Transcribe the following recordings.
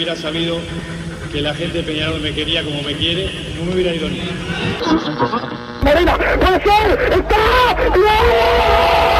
hubiera sabido que la gente de Peñarol me quería como me quiere, no me hubiera ido ni. Marina, está. ¡Gol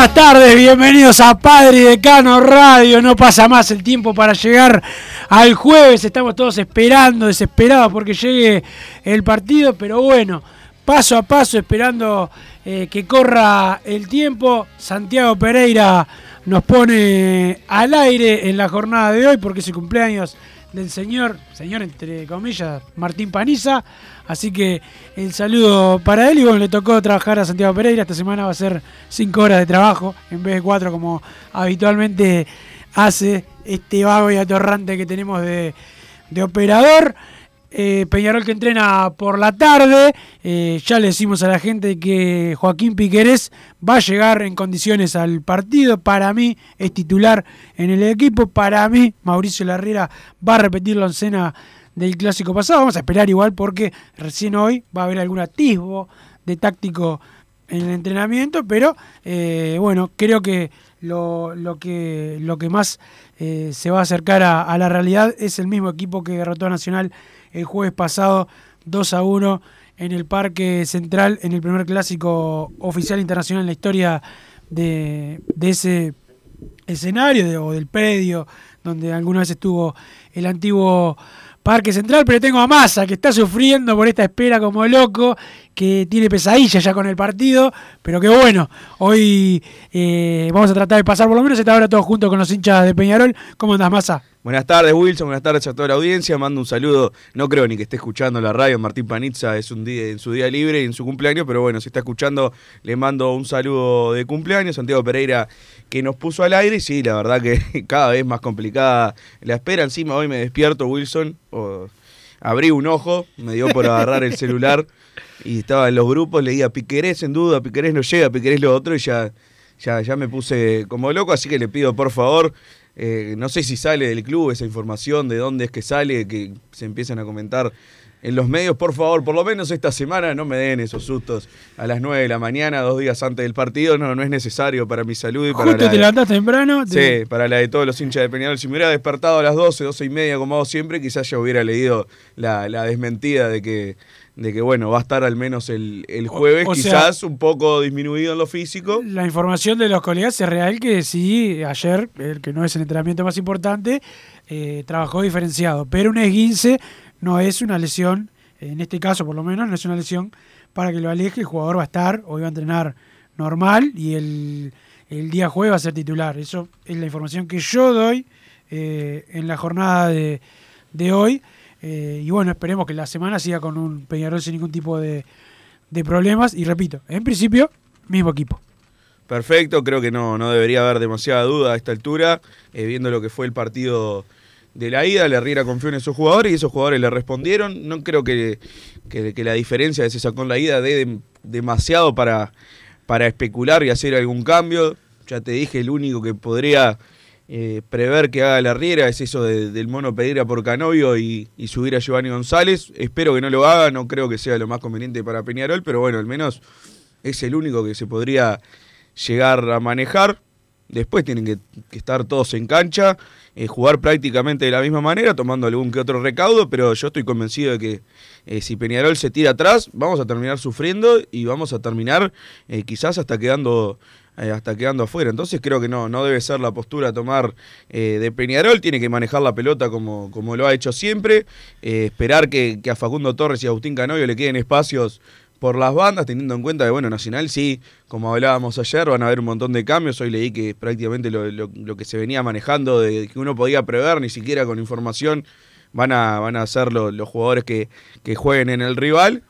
Buenas tardes, bienvenidos a Padre Decano Radio. No pasa más el tiempo para llegar al jueves. Estamos todos esperando, desesperados porque llegue el partido, pero bueno, paso a paso, esperando eh, que corra el tiempo. Santiago Pereira nos pone al aire en la jornada de hoy porque es el cumpleaños del señor, señor entre comillas, Martín Paniza. Así que el saludo para él y bueno, le tocó trabajar a Santiago Pereira. Esta semana va a ser cinco horas de trabajo en vez de cuatro como habitualmente hace este vago y atorrante que tenemos de, de operador. Eh, Peñarol que entrena por la tarde. Eh, ya le decimos a la gente que Joaquín Piquerés va a llegar en condiciones al partido. Para mí es titular en el equipo. Para mí Mauricio Larriera va a repetir la oncena del clásico pasado. Vamos a esperar igual porque recién hoy va a haber algún atisbo de táctico en el entrenamiento, pero eh, bueno, creo que lo, que lo que más se va a acercar a la realidad es el mismo equipo que derrotó a Nacional el jueves pasado 2 a 1 en el Parque Central, en el primer clásico oficial internacional en la historia de, ese escenario o del predio donde alguna vez estuvo el antiguo Parque Central, pero tengo a Massa que está sufriendo por esta espera como loco, que tiene pesadillas ya con el partido, pero que bueno, hoy eh, vamos a tratar de pasar por lo menos esta hora todos juntos con los hinchas de Peñarol. ¿Cómo andas, Massa? Buenas tardes, Wilson. Buenas tardes a toda la audiencia. Mando un saludo. No creo ni que esté escuchando la radio. Martín Panizza es un día en su día libre en su cumpleaños, pero bueno, si está escuchando, le mando un saludo de cumpleaños. Santiago Pereira, que nos puso al aire. Y sí, la verdad que cada vez más complicada la espera. Encima hoy me despierto, Wilson. o- abrí un ojo, me dio por agarrar el celular y estaba en los grupos. Leía Piquerés en duda, Piquerés no llega, Piquerés lo otro y ya, ya, ya me puse como loco. Así que le pido por favor. Eh, no sé si sale del club esa información, de dónde es que sale, que se empiezan a comentar en los medios. Por favor, por lo menos esta semana no me den esos sustos a las 9 de la mañana, dos días antes del partido. No, no es necesario para mi salud y para Justo la te levantaste temprano. te- Sí, para la de todos los hinchas de Peñarol. Si me hubiera despertado a las 12, 12 y media, como hago siempre, quizás ya hubiera leído la, la desmentida de que, de que, bueno, va a estar al menos el, el jueves, o quizás un poco disminuido en lo físico. La información de los colegas es real que sí, ayer, el que no es el entrenamiento más importante, eh, trabajó diferenciado. Pero un esguince no es una lesión, en este caso por lo menos, no es una lesión para que lo aleje. El jugador va a estar, hoy va a entrenar normal y el, el día jueves va a ser titular. Eso es la información que yo doy eh, en la jornada de, de hoy. Eh, y bueno, esperemos que la semana siga con un Peñarol sin ningún tipo de, de problemas. Y repito, en principio, mismo equipo. Perfecto, creo que no, no debería haber demasiada duda a esta altura, eh, viendo lo que fue el partido de la ida, la Riera confió en esos jugadores y esos jugadores le respondieron. No creo que, que- que la diferencia de se sacó en la ida dé dem- demasiado para, para especular y hacer algún cambio. Ya te dije, el único que podría eh, prever que haga la riera, es eso de- del mono Pereira por Canovio y subir a Giovanni González. Espero que no lo haga, no creo que sea lo más conveniente para Peñarol, pero bueno, al menos es el único que se podría llegar a manejar. Después tienen que, estar todos en cancha, eh, jugar prácticamente de la misma manera, tomando algún que otro recaudo, pero yo estoy convencido de que eh, si Peñarol se tira atrás, vamos a terminar sufriendo y vamos a terminar eh, quizás hasta quedando hasta quedando afuera. Entonces creo que no, no debe ser la postura a tomar de Peñarol, tiene que manejar la pelota como, como lo ha hecho siempre, esperar que, a Facundo Torres y a Agustín Canovio le queden espacios por las bandas, teniendo en cuenta que, bueno, Nacional sí, como hablábamos ayer, van a haber un montón de cambios. Hoy leí que prácticamente lo, lo- que se venía manejando, de que uno podía prever, ni siquiera con información, van a, van a ser lo- los jugadores que, que jueguen en el rival.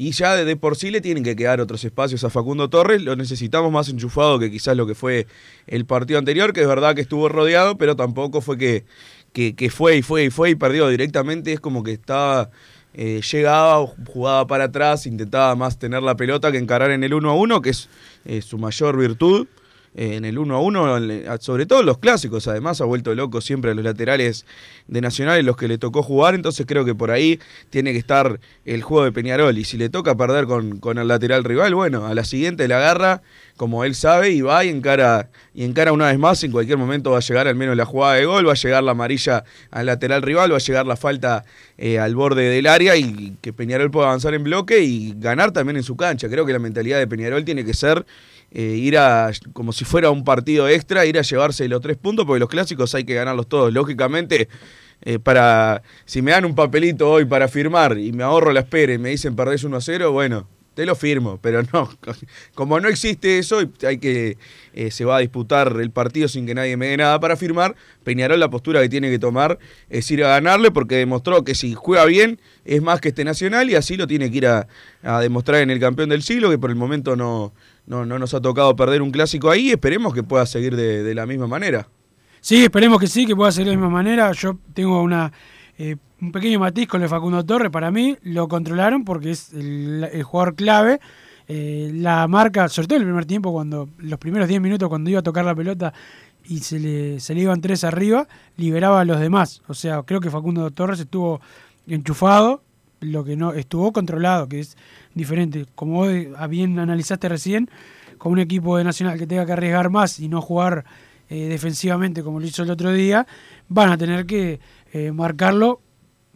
Y ya de, de por sí le tienen que quedar otros espacios a Facundo Torres. Lo necesitamos más enchufado que quizás lo que fue el partido anterior, que es verdad que estuvo rodeado, pero tampoco fue que, que, que fue y fue y fue y perdió directamente. Es como que estaba, eh, llegaba, jugaba para atrás, intentaba más tener la pelota que encarar en el 1 a 1, que es eh, su mayor virtud. Eh, en el 1 a 1, le- sobre todo los clásicos, además ha vuelto loco siempre a los laterales de Nacional en los que le tocó jugar, entonces creo que por ahí tiene que estar el juego de Peñarol y si le toca perder con, con el lateral rival, bueno, a la siguiente la agarra como él sabe y va y encara, y encara una vez más, en cualquier momento va a llegar al menos la jugada de gol, va a llegar la amarilla al lateral rival, va a llegar la falta eh, al borde del área y que Peñarol pueda avanzar en bloque y ganar también en su cancha. Creo que la mentalidad de Peñarol tiene que ser eh, ir a, como si fuera un partido extra, ir a llevarse los tres puntos, porque los clásicos hay que ganarlos todos. Lógicamente, eh, para si me dan un papelito hoy para firmar y me ahorro la espera y me dicen perdés 1 a 0, bueno, te lo firmo, pero no, como no existe eso, hay que eh, se va a disputar el partido sin que nadie me dé nada para firmar, Peñarol la postura que tiene que tomar es ir a ganarle porque demostró que si juega bien es más que este Nacional y así lo tiene que ir a, a demostrar en el campeón del siglo, que por el momento no, no, no nos ha tocado perder un clásico ahí, esperemos que pueda seguir de, la misma manera. Sí, esperemos que sí, que pueda ser de la misma manera. Yo tengo una eh, un pequeño matiz con el Facundo Torres. Para mí lo controlaron porque es el, el jugador clave. Eh, la marca, sobre todo en el primer tiempo, cuando los primeros 10 minutos, cuando iba a tocar la pelota y se le, se le iban tres arriba, liberaba a los demás. O sea, creo que Facundo Torres estuvo enchufado, lo que no estuvo controlado, que es diferente. Como vos eh, bien analizaste recién, con un equipo de Nacional que tenga que arriesgar más y no jugar eh, defensivamente como lo hizo el otro día, van a tener que eh, marcarlo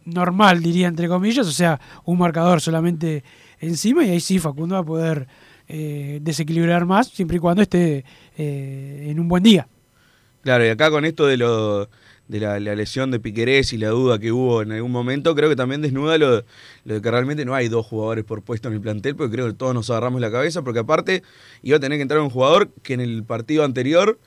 normal, diría entre comillas, o sea, un marcador solamente encima y ahí sí Facundo va a poder desequilibrar más siempre y cuando esté en un buen día. Claro, y acá con esto de lo de la, lesión de Piquerés y la duda que hubo en algún momento, creo que también desnuda lo, lo de que realmente no hay dos jugadores por puesto en el plantel, porque creo que todos nos agarramos la cabeza, porque aparte iba a tener que entrar un jugador que en el partido anterior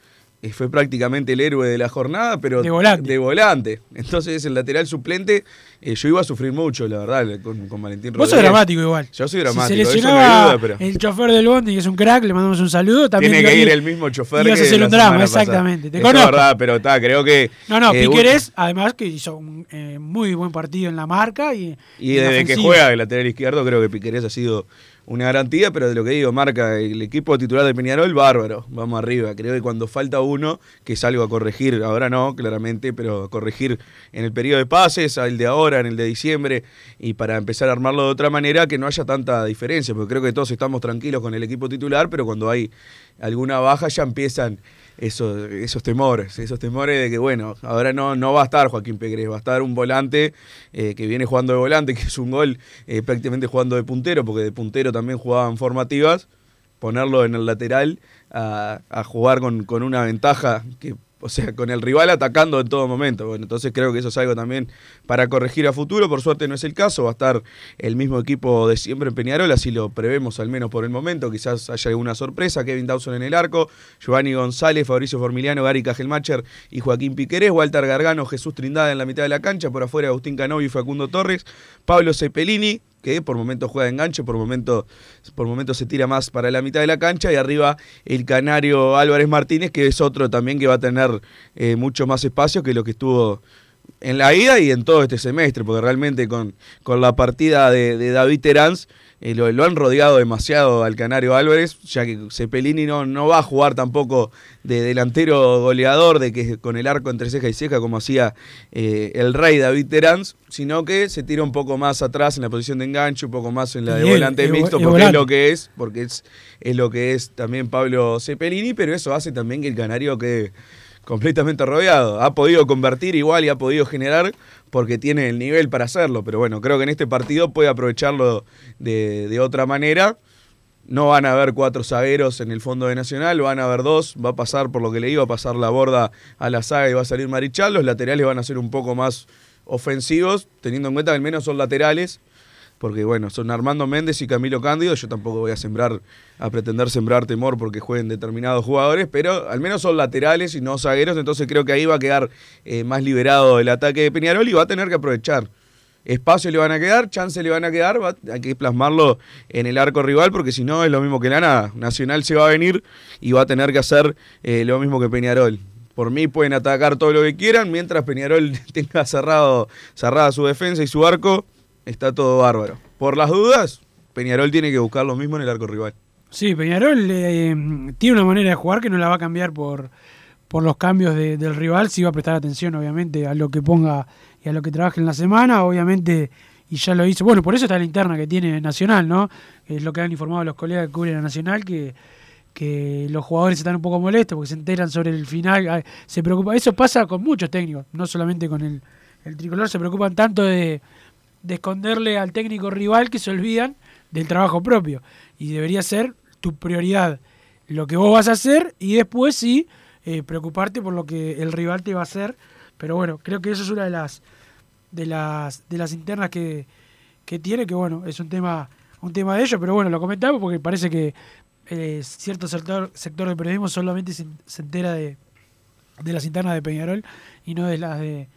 fue prácticamente el héroe de la jornada, pero De volante. de volante. Entonces el lateral suplente, eh, yo iba a sufrir mucho, la verdad, con, con Valentín Vos sos Rodríguez. dramático igual. Yo soy Si dramático, se eso no hay lesionaba duda, pero... el chofer del Bondi, que es un crack, le mandamos un saludo. También Tiene que ir el mismo chofer a que hacer un drama, exactamente. Te es conozco. verdad, pero está, creo que... No, no, eh, Piquerés, además que hizo un eh, muy buen partido en la marca y, Y desde que juega el lateral izquierdo, creo que Piquerés ha sido una garantía, pero de lo que digo, marca el equipo titular de Peñarol, bárbaro. Vamos arriba. Creo que cuando falta uno, que es algo a corregir, ahora no, claramente, pero a corregir en el periodo de pases, el de ahora, en el de diciembre, y para empezar a armarlo de otra manera, que no haya tanta diferencia, porque creo que todos estamos tranquilos con el equipo titular, pero cuando hay alguna baja ya empiezan esos, esos temores, esos temores de que, bueno, ahora no, no va a estar Joaquín Pérez, va a estar un volante eh, que viene jugando de volante, que es un gol eh, prácticamente jugando de puntero, porque de puntero también jugaban formativas, ponerlo en el lateral a, a jugar con, con una ventaja que o sea, con el rival atacando en todo momento. Bueno, entonces creo que eso es algo también para corregir a futuro. Por suerte no es el caso, va a estar el mismo equipo de siempre en Peñarol, así lo prevemos al menos por el momento. Quizás haya alguna sorpresa. Kevin Dawson en el arco, Giovanni González, Fabricio Formiliano, Gary Cajelmacher y Joaquín Piquerés, Walter Gargano, Jesús Trindada en la mitad de la cancha, por afuera Agustín Canovio y Facundo Torres, Pablo Cepelini, que por momentos juega de enganche, por momentos por momento se tira más para la mitad de la cancha, y arriba el canario Álvarez Martínez, que es otro también que va a tener eh, mucho más espacio que lo que estuvo en la ida y en todo este semestre, porque realmente con, con la partida de, de David Teráns eh, lo, lo han rodeado demasiado al Canario Álvarez, ya que Cepelini no, no va a jugar tampoco de delantero goleador, de que con el arco entre ceja y ceja, como hacía eh, el rey David Teráns, sino que se tira un poco más atrás en la posición de enganche, un poco más en la de Y volante mixto, porque es lo que es, porque es, es lo que es también Pablo Cepelini, pero eso hace también que el Canario quede completamente rodeado. Ha podido convertir igual y ha podido generar porque tiene el nivel para hacerlo. Pero bueno, creo que en este partido puede aprovecharlo de, otra manera. No van a haber cuatro zagueros en el fondo de Nacional, van a haber dos. Va a pasar, por lo que leí, va a pasar la borda a la saga y va a salir Marichal. Los laterales van a ser un poco más ofensivos, teniendo en cuenta que al menos son laterales. Porque bueno, son Armando Méndez y Camilo Cándido. Yo tampoco voy a sembrar, a pretender sembrar temor porque jueguen determinados jugadores, pero al menos son laterales y no zagueros. Entonces creo que ahí va a quedar eh, más liberado el ataque de Peñarol y va a tener que aprovechar. Espacio le van a quedar, chance le van a quedar, va- hay que plasmarlo en el arco rival porque si no es lo mismo que la nada. Nacional se va a venir y va a tener que hacer eh, lo mismo que Peñarol. Por mí pueden atacar todo lo que quieran, mientras Peñarol tenga cerrado, cerrada su defensa y su arco, está todo bárbaro. Por las dudas, Peñarol tiene que buscar lo mismo en el arco rival. Sí, Peñarol eh, tiene una manera de jugar que no la va a cambiar por, por los cambios de- del rival. Sí va a prestar atención, obviamente, a lo que ponga y a lo que trabaje en la semana, obviamente, y ya lo hizo. Bueno, por eso está la interna que tiene Nacional, ¿no? Es lo que han informado los colegas que cubren a Nacional, que, que los jugadores están un poco molestos porque se enteran sobre el final. Se preocupa. Eso pasa con muchos técnicos, no solamente con el, el tricolor, se preocupan tanto de, de esconderle al técnico rival que se olvidan del trabajo propio. Y debería ser tu prioridad lo que vos vas a hacer y después sí eh, preocuparte por lo que el rival te va a hacer. Pero bueno, creo que eso es una de las de las de las internas que, que tiene, que bueno, es un tema un tema de ellos, pero bueno, lo comentamos porque parece que eh, cierto sector, sector del periodismo solamente se, se entera de, de las internas de Peñarol y no de las de,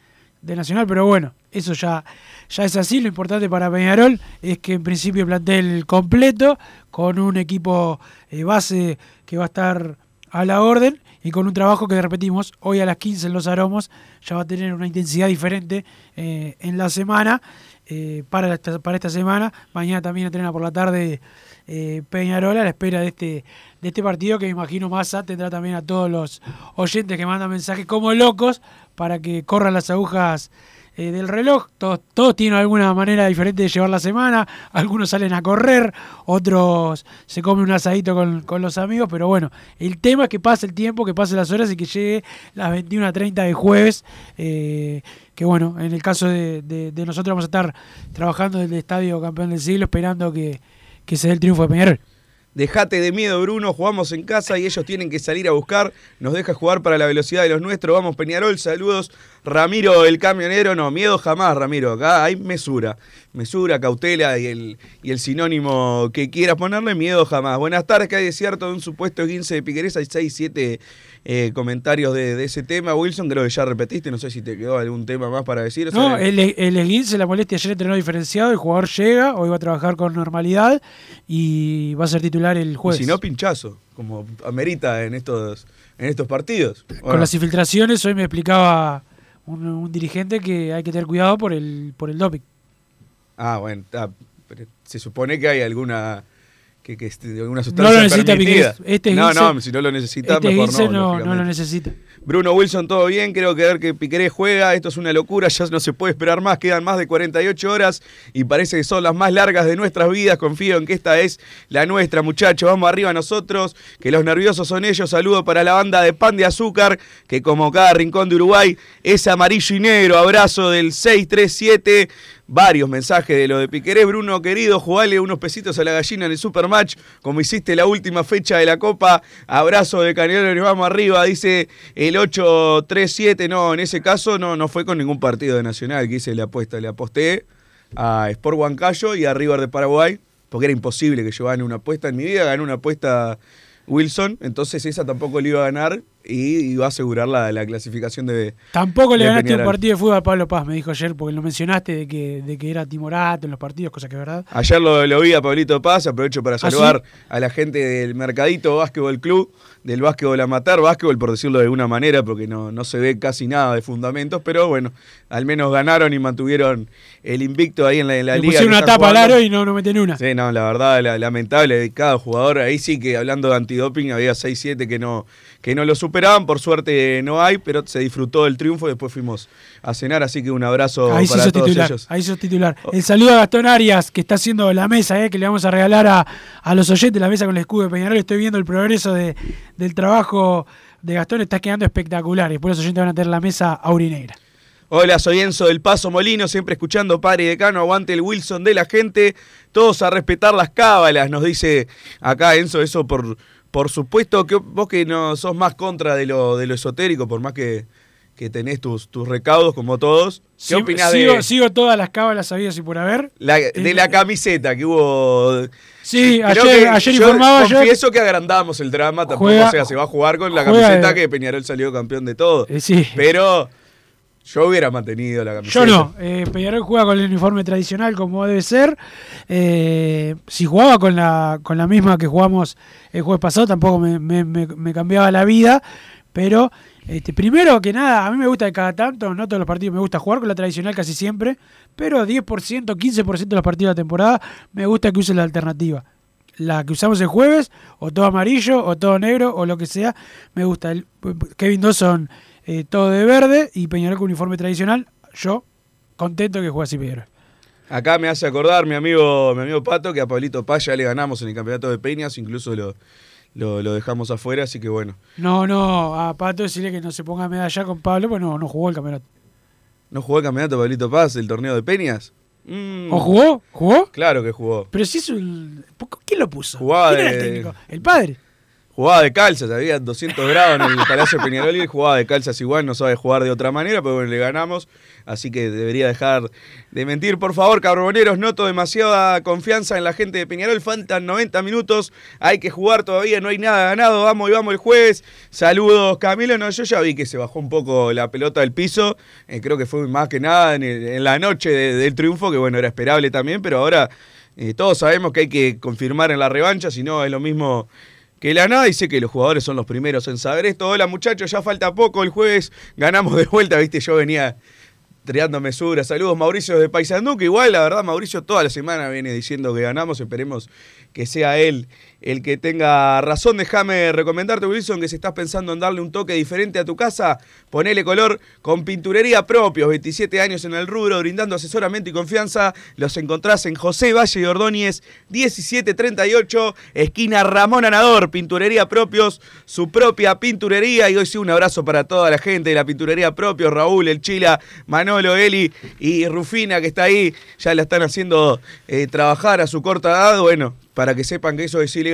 de Nacional, pero bueno, eso ya, ya es así. Lo importante para Peñarol es que en principio plantel completo, con un equipo eh, base que va a estar a la orden y con un trabajo que repetimos, hoy a las 15 en Los Aromos ya va a tener una intensidad diferente eh, en la semana. eh, para, esta, para esta semana, mañana también entrena por la tarde Peñarol a la espera de este, de este partido que me imagino Massa tendrá también a todos los oyentes que mandan mensajes como locos para que corran las agujas eh, del reloj. Todos, todos tienen alguna manera diferente de llevar la semana. Algunos salen a correr, otros se comen un asadito con, con los amigos. Pero bueno, el tema es que pase el tiempo, que pase las horas y que llegue las 21.30 de jueves. eh, que bueno, en el caso de, de- nosotros vamos a estar trabajando desde el Estadio Campeón del Siglo esperando que, que se dé el triunfo de Peñarol. Dejate de miedo, Bruno. Jugamos en casa y ellos tienen que salir a buscar. Nos deja jugar para la velocidad de los nuestros. Vamos, Peñarol. Saludos. Ramiro, el camionero. No, miedo jamás, Ramiro. Acá hay mesura. Mesura, cautela y el, y el sinónimo que quieras ponerle. Miedo jamás. Buenas tardes. ¿Qué hay de cierto de un supuesto 15 de Piquerés? Hay 6, 7 eh, comentarios de, de ese tema. Wilson, creo que ya repetiste. No sé si te quedó algún tema más para decir. No, el, el esguince, la molestia ayer entrenó diferenciado, el jugador llega, hoy va a trabajar con normalidad y va a ser titular el y jueves. si no, pinchazo. Como amerita en estos, en estos partidos. ¿o con las infiltraciones, hoy me explicaba un, un dirigente que hay que tener cuidado por el, por el doping. Ah, bueno, se supone que hay alguna que, que este, alguna No lo necesita permitida. Este no, no, si no lo necesita, Este mejor no, no, no lo necesita. Bruno Wilson, todo bien, creo que ver que Piqueré juega, esto es una locura, ya no se puede esperar más, quedan más de 48 horas y parece que son las más largas de nuestras vidas, confío en que esta es la nuestra, muchachos, vamos arriba nosotros, que los nerviosos son ellos, saludo para la banda de Pan de Azúcar, que como cada rincón de Uruguay es amarillo y negro, abrazo del 637, varios mensajes de lo de Piquerés, Bruno querido, jugale unos pesitos a la gallina en el Supermatch, como hiciste la última fecha de la Copa, abrazo de Canelo, vamos arriba, dice el 837, no, en ese caso no, no fue con ningún partido de Nacional que hice la apuesta, le aposté a Sport Huancayo y a River de Paraguay, porque era imposible que yo gane una apuesta en mi vida, gané una apuesta Wilson, entonces esa tampoco le iba a ganar y, va a asegurar la, la clasificación de. Tampoco le de ganaste un partido de fútbol a Pablo Paz, me dijo ayer, porque lo mencionaste de que, de que era timorato en los partidos, cosa que es verdad. Ayer lo, lo vi a Pablito Paz, aprovecho para ¿Ah, sí? saludar a la gente del Mercadito Básquetbol Club, del Básquetbol Amatar, Básquetbol por decirlo de alguna manera, porque no, no se ve casi nada de fundamentos, pero bueno, al menos ganaron y mantuvieron el invicto ahí en la, en la Le liga. pusieron una tapa al aro y no, no meten una. Sí, no, la verdad, la- lamentable de cada jugador. Ahí sí que hablando de antidoping, había 6-7 que no, que no lo superaban. Por suerte no hay, pero se disfrutó del triunfo. Después fuimos a cenar, así que un abrazo Ahí para todos titular. ellos. Ahí hizo titular. El saludo a Gastón Arias, que está haciendo la mesa, eh, que le vamos a regalar a, a los oyentes, la mesa con el escudo de Peñarol. Estoy viendo el progreso de- del trabajo de Gastón, está quedando espectacular. Y después los oyentes van a tener la mesa aurinegra. Hola, soy Enzo del Paso Molino, siempre escuchando Padre y Decano, aguante el Wilson de la gente, todos a respetar las cábalas, nos dice acá Enzo, eso por, por supuesto, que vos que no sos más contra de lo, de lo esotérico, por más que, que tenés tus, tus recaudos como todos. ¿Qué Sigo- opinás sigo, de, sigo todas las cábalas sabidas y por haber. la, de la camiseta que hubo? Sí, Creo ayer, ayer yo informaba yo. Confieso que agrandamos el drama, tampoco Juega- o sea, se va a jugar con la camiseta que Peñarol salió campeón de todo. Eh, sí. Pero yo hubiera mantenido la camiseta. Yo no, eh, Peñarol juega con el uniforme tradicional como debe ser. Eh, si jugaba con la, con la misma que jugamos el jueves pasado, tampoco me, cambiaba la vida. Pero este, primero que nada, a mí me gusta de cada tanto, no todos los partidos me gusta jugar con la tradicional casi siempre, pero 10%, 15% de los partidos de la temporada me gusta que use la alternativa. La que usamos el jueves, o todo amarillo, o todo negro, o lo que sea, me gusta. Kevin Dawson, eh, todo de verde, y Peñarol con uniforme tradicional. Yo, contento que juegue así Peñarol. Acá me hace acordar mi amigo, mi amigo Pato que a Pablito Paz ya le ganamos en el campeonato de Peñas, incluso lo, lo, lo dejamos afuera, así que bueno. No, no, a Pato decirle que no se ponga medalla con Pablo, pues no, no jugó el campeonato. ¿No jugó el campeonato Pablito Paz, el torneo de Peñas? Mm, ¿O jugó? ¿Jugó? Claro que jugó. Pero si es un... ¿Quién lo puso? Jugaba ¿Quién era el técnico? ¿El padre? Jugaba de calzas, había 200 grados en el Palacio Peñarol y él jugaba de calzas igual, no sabe jugar de otra manera, pero bueno, le ganamos, así que debería dejar de mentir. Por favor, cabroneros, noto demasiada confianza en la gente de Peñarol, faltan 90 minutos, hay que jugar todavía, no hay nada ganado, vamos y vamos el jueves. Saludos, Camilo, no, yo ya vi que se bajó un poco la pelota del piso, eh, creo que fue más que nada en, la noche de- del triunfo, que bueno, era esperable también, pero ahora eh, todos sabemos que hay que confirmar en la revancha, si no es lo mismo que la nada sé que los jugadores son los primeros en saber esto. Hola muchachos, ya falta poco, el jueves ganamos de vuelta, viste, yo venía triando mesura. Saludos Mauricio de Paysandú, que igual la verdad Mauricio toda la semana viene diciendo que ganamos, esperemos que sea él el que tenga razón. Déjame recomendarte, Wilson, que si estás pensando en darle un toque diferente a tu casa, ponele color con pinturería propios, 27 años en el rubro, brindando asesoramiento y confianza. Los encontrás en José Valle de Ordóñez, 1738, esquina Ramón Anador, pinturería propios, su propia pinturería. Y hoy sí, un abrazo para toda la gente de la pinturería propios, Raúl, El Chila, Manolo, Eli y Rufina, que está ahí, ya la están haciendo eh, trabajar a su corta edad. Bueno, para que sepan que eso es ilegal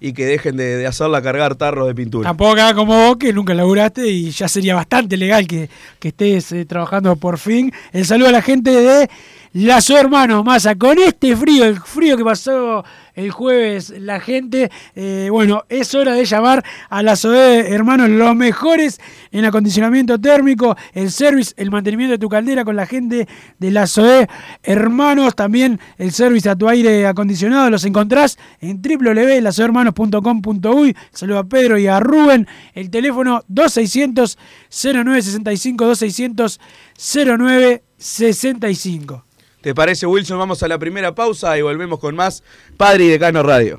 y que dejen de, hacerla cargar tarros de pintura. Tampoco haga como vos, que nunca laburaste y ya sería bastante legal que, que estés eh, trabajando por fin. El saludo a la gente de Lazo Hermanos Massa. Con este frío, el frío que pasó el jueves la gente, eh, bueno, es hora de llamar a Lazo Hermanos, los mejores en acondicionamiento térmico, el service, el mantenimiento de tu caldera con la gente de Lazo Hermanos, también el service a tu aire acondicionado, los encontrás en www.lazohermanos.com.uy. Saludo a Pedro y a Rubén. El teléfono 2600 0965 2600 0965. ¿Te parece, Wilson? Vamos a la primera pausa y volvemos con más Padre y Decano Radio.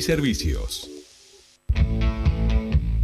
servicios.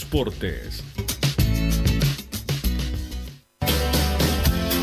Transportes.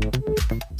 thank you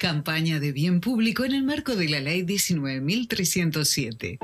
Campaña de bien público en el marco de la Ley 19.307.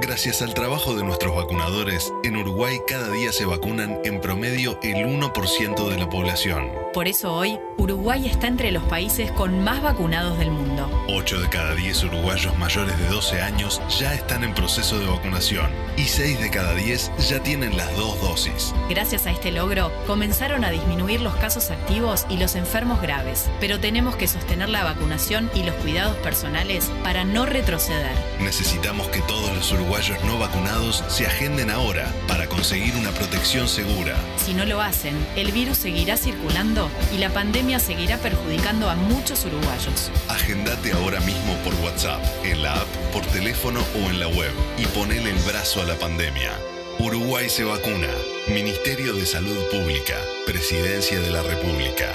Gracias al trabajo de nuestros vacunadores, en Uruguay cada día se vacunan en promedio el 1% de la población. Por eso hoy, Uruguay está entre los países con más vacunados del mundo. 8 de cada 10 uruguayos mayores de 12 años ya están en proceso de vacunación y 6 de cada 10 ya tienen las dos dosis. Gracias a este logro, comenzaron a disminuir los casos activos y los enfermos graves, pero tenemos que sostener la vacunación y los cuidados personales para no retroceder. Necesitamos que todos los uruguayos no vacunados se agenden ahora para conseguir una protección segura. Si no lo hacen, el virus seguirá circulando y la pandemia seguirá perjudicando a muchos uruguayos. Agendate ahora mismo por WhatsApp, en la app, por teléfono o en la web y ponele el brazo a la pandemia. Uruguay se vacuna. Ministerio de Salud Pública. Presidencia de la República.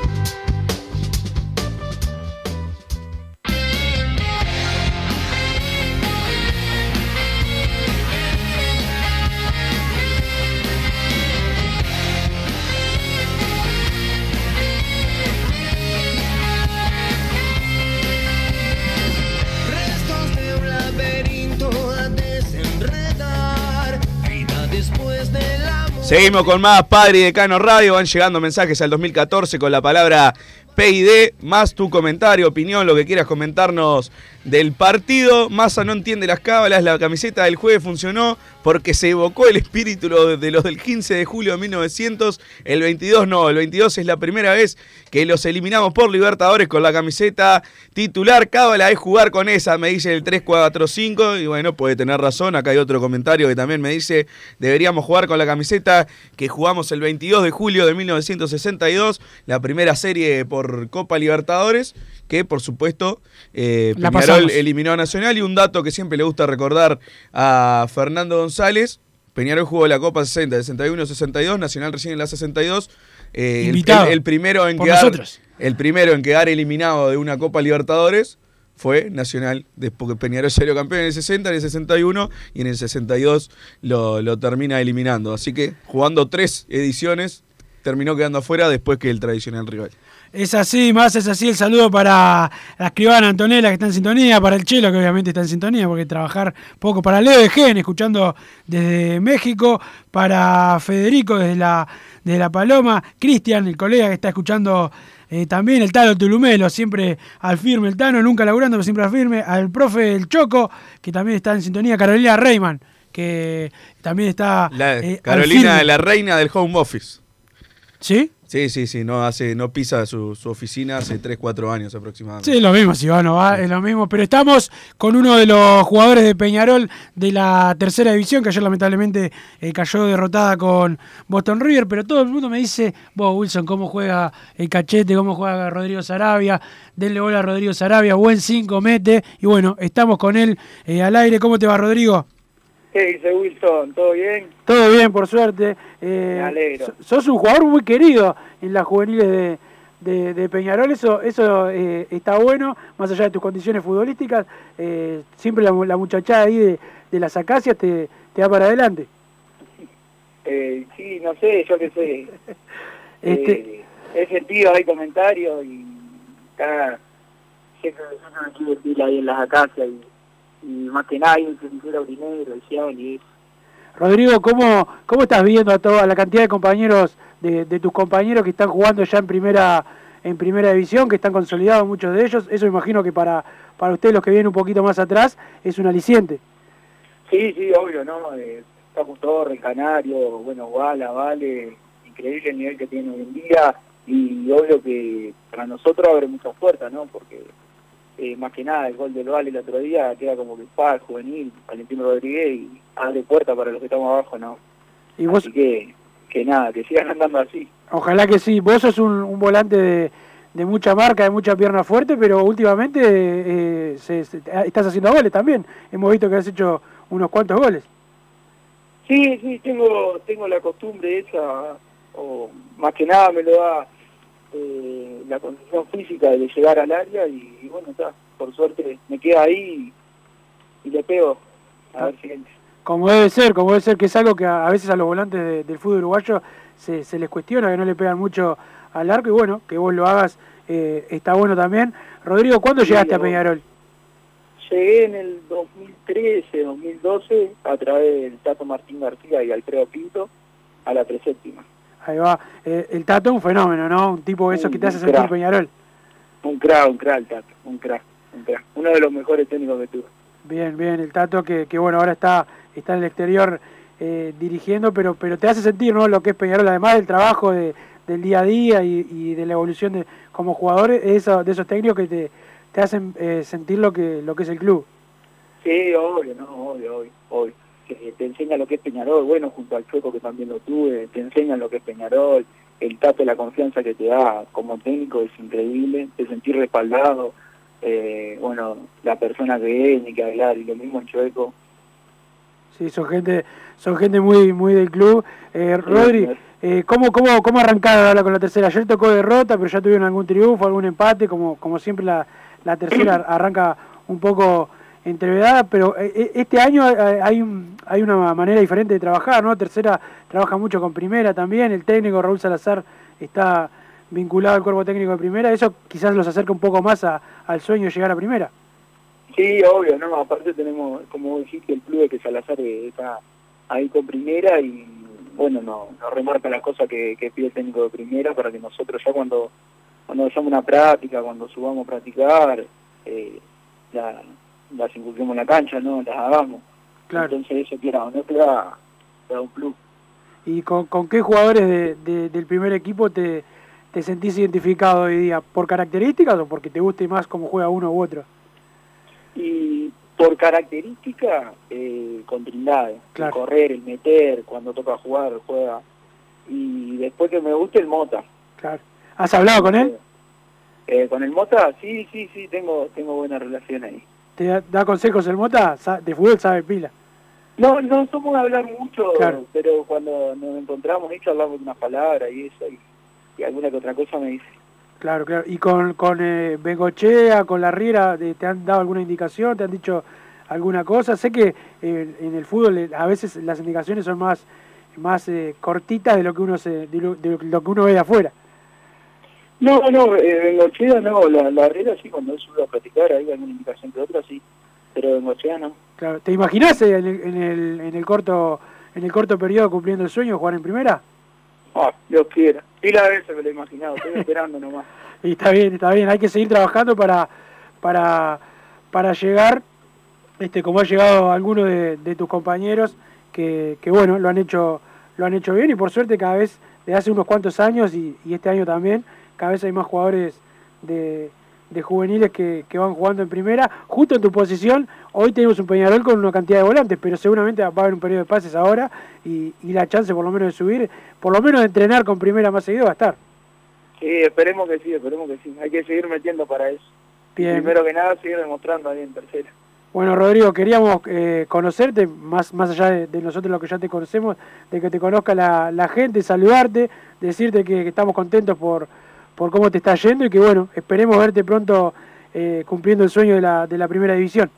Seguimos con más Padre y Decano Radio. Van llegando mensajes al 2014 con la palabra PID, más tu comentario, opinión, lo que quieras comentarnos del partido. Massa no entiende las cábalas, la camiseta del jueves funcionó porque se evocó el espíritu de los del 15 de julio de 1900. El 22 no, el 22 es la primera vez que los eliminamos por Libertadores con la camiseta titular. Cábala es jugar con esa, me dice el 345. Y bueno, puede tener razón. Acá hay otro comentario que también me dice: deberíamos jugar con la camiseta que jugamos el 22 de julio de 1962, la primera serie por Copa Libertadores. Que por supuesto eh, Peñarol eliminó a Nacional. Y un dato que siempre le gusta recordar a Fernando González. Peñarol jugó la Copa 60, 61, 62, Nacional recién en la 62. Eh, el- Invitado el, el primero en quedar, nosotros. el primero en quedar eliminado de una Copa Libertadores fue Nacional, después que Peñarol salió campeón en el 60, en el 61 y en el 62 lo, lo termina eliminando. Así que jugando tres ediciones terminó quedando afuera después que el tradicional rival. Es así, más es así. El saludo para la escribana Antonella que está en sintonía, para el Chelo que obviamente está en sintonía porque trabajar poco, para Leo de Gen escuchando desde México, para Federico desde la, desde la Paloma, Cristian, el colega que está escuchando eh, también, el Tano Tulumelo, siempre al firme, el Tano nunca laburando, pero siempre al firme, al profe El Choco que también está en sintonía, Carolina Reyman que también está La- eh, Carolina, la reina del home office. ¿Sí? Sí, sí, sí, no, hace, no pisa su, oficina hace 3, 4 años aproximadamente. Sí, lo mismo, Silvano, va, es lo mismo. Pero estamos con uno de los jugadores de Peñarol de la tercera división, que ayer lamentablemente eh, cayó derrotada con Boston River. Pero todo el mundo me dice, vos, Wilson, cómo juega el cachete, cómo juega Rodrigo Sarabia. Denle bola a Rodrigo Sarabia, buen 5 mete. Y bueno, estamos con él eh, al aire. ¿Cómo te va, Rodrigo? ¿Qué dice Wilson? ¿Todo bien? Todo bien, por suerte. Eh, Me alegro. so- Sos un jugador muy querido en las juveniles de, de- de Peñarol, eso, eso eh, está bueno, más allá de tus condiciones futbolísticas, eh, siempre la, la muchachada ahí de, de las acacias te, te da para adelante. Eh, sí, no sé, yo qué sé. Este- he sentido, hay comentarios y está siempre siempre me quiero decir ahí en las acacias y, y primero, el Cian y eso. Rodrigo, ¿cómo, ¿cómo estás viendo a toda la cantidad de compañeros, de, de tus compañeros que están jugando ya en primera en primera división, que están consolidados muchos de ellos? Eso imagino que para, para ustedes los que vienen un poquito más atrás es un aliciente. Sí, sí, obvio, ¿no? Eh, Paco Torres, Canario, bueno, Guala, Vale, increíble el nivel que tiene hoy en día y obvio que para nosotros abre muchas puertas, ¿no? Porque eh, más que nada el gol del Vale el otro día queda como que para juvenil, Valentino Rodríguez y abre puertas para los que estamos abajo, ¿no? Y vos, Así que, que nada, que sigan andando así. Ojalá que sí. Vos sos un, un volante de, de mucha marca, de mucha pierna fuerte, pero últimamente eh, se- se- estás haciendo goles también. Hemos visto que has hecho unos cuantos goles. Sí, sí, tengo, tengo la costumbre esa, o más que nada me lo da eh, la condición física de llegar al área y, y bueno, está, por suerte me queda ahí y, y le pego a ver si. Como debe ser, como debe ser, que es algo que a, a veces a los volantes de- del fútbol uruguayo se, se les cuestiona, que no le pegan mucho al arco y bueno, que vos lo hagas eh, está bueno también. Rodrigo, ¿cuándo Sí, llegaste a Peñarol? Llegué en el 2013, 2012 a través del Tato Martín García y Alfredo Pinto a la preséptima. Ahí va. Eh, el Tato un fenómeno, ¿no? Un tipo de esos que te hace sentir crack. Peñarol. Un crack, un crack el Tato, un crack, un crack. Uno de los mejores técnicos que tuve. Bien, bien, el Tato que, que bueno, ahora está, está en el exterior eh, dirigiendo, pero, pero te hace sentir, ¿no? Lo que es Peñarol, además del trabajo de, del día a día y, y de la evolución de, como jugador, es eso, de esos técnicos que te, te hacen eh, sentir lo que, lo que es el club. Sí, obvio, no, obvio, obvio, obvio. Te, te enseña lo que es Peñarol, bueno, junto al Chueco que también lo tuve, te enseñan lo que es Peñarol, el tato, la confianza que te da como técnico es increíble, te sentís respaldado, eh, bueno, la persona que es, ni que hablar, y lo mismo el Chueco. Sí, son gente, son gente muy, muy del club. Eh, Rodri, eh, ¿cómo, cómo, ¿cómo arrancaron ahora con la tercera? Ayer tocó derrota, pero ya tuvieron algún triunfo, algún empate, como, como siempre la, la tercera arranca un poco entrevedada, pero eh, eh, este año eh, hay, hay una manera diferente de trabajar, ¿no? Tercera trabaja mucho con primera también, el técnico Raúl Salazar está vinculado al cuerpo técnico de primera, eso quizás los acerca un poco más a- al sueño de llegar a primera. Sí, obvio, no, aparte tenemos, como dijiste, el club de que Salazar está ahí con primera y bueno, no, nos remarca las cosas que, que pide el técnico de primera para que nosotros ya cuando, cuando hagamos una práctica, cuando subamos a practicar, eh, la- las inculquemos en la cancha, ¿no? Las hagamos. Claro. Entonces eso quiera o no te da, te da un plus. ¿Y con, con qué jugadores de- de- del primer equipo te, te sentís identificado hoy día? ¿Por características o porque te guste más cómo juega uno u otro? Y por característica, eh, con Trindade, Claro. el correr, el meter, cuando toca jugar, juega. Y después que me guste el Mota. Claro. ¿Has hablado con él? Eh, con el Mota, sí, sí, sí, tengo, tengo buena relación ahí. ¿Te da, da consejos el Mota? De fútbol sabe pila. No, no somos de hablar mucho, Claro. pero cuando nos encontramos y charlamos unas palabras y eso, y, y alguna que otra cosa me dice. Claro, claro. ¿Y con, con eh, Bengochea, con la Riera, de- te han dado alguna indicación? ¿Te han dicho alguna cosa? Sé que eh, en el fútbol eh, a veces las indicaciones son más más eh, cortitas de lo que uno se de lo, de lo que uno ve de afuera. No, no, eh, Bengochea no, la, la Herrera sí, cuando él sube a platicar, hay alguna indicación que otra sí, pero Bengochea no. Claro. ¿Te imaginás en el, en el, en el corto en el corto periodo cumpliendo el sueño jugar en primera? Ah, Dios quiera. Y la veces me lo he imaginado, estoy esperando nomás. Y está bien, está bien, hay que seguir trabajando para, para, para llegar, este, como ha llegado alguno de, de tus compañeros, que, que bueno, lo han hecho, lo han hecho bien y por suerte cada vez, de hace unos cuantos años y, y este año también, cada vez hay más jugadores de, de juveniles que, que van jugando en primera. Justo en tu posición, hoy tenemos un Peñarol con una cantidad de volantes, pero seguramente va a haber un periodo de pases ahora y, y la chance por lo menos de subir, por lo menos de entrenar con primera más seguido va a estar. Sí, esperemos que sí, esperemos que sí. Hay que seguir metiendo para eso. Bien. Primero que nada, seguir demostrando ahí en tercera. Bueno, Rodrigo, queríamos eh, conocerte, más, más allá de, de nosotros lo que ya te conocemos, de que te conozca la, la gente, saludarte, decirte que, que estamos contentos por, por cómo te está yendo y que, bueno, esperemos verte pronto eh, cumpliendo el sueño de la, de la primera división.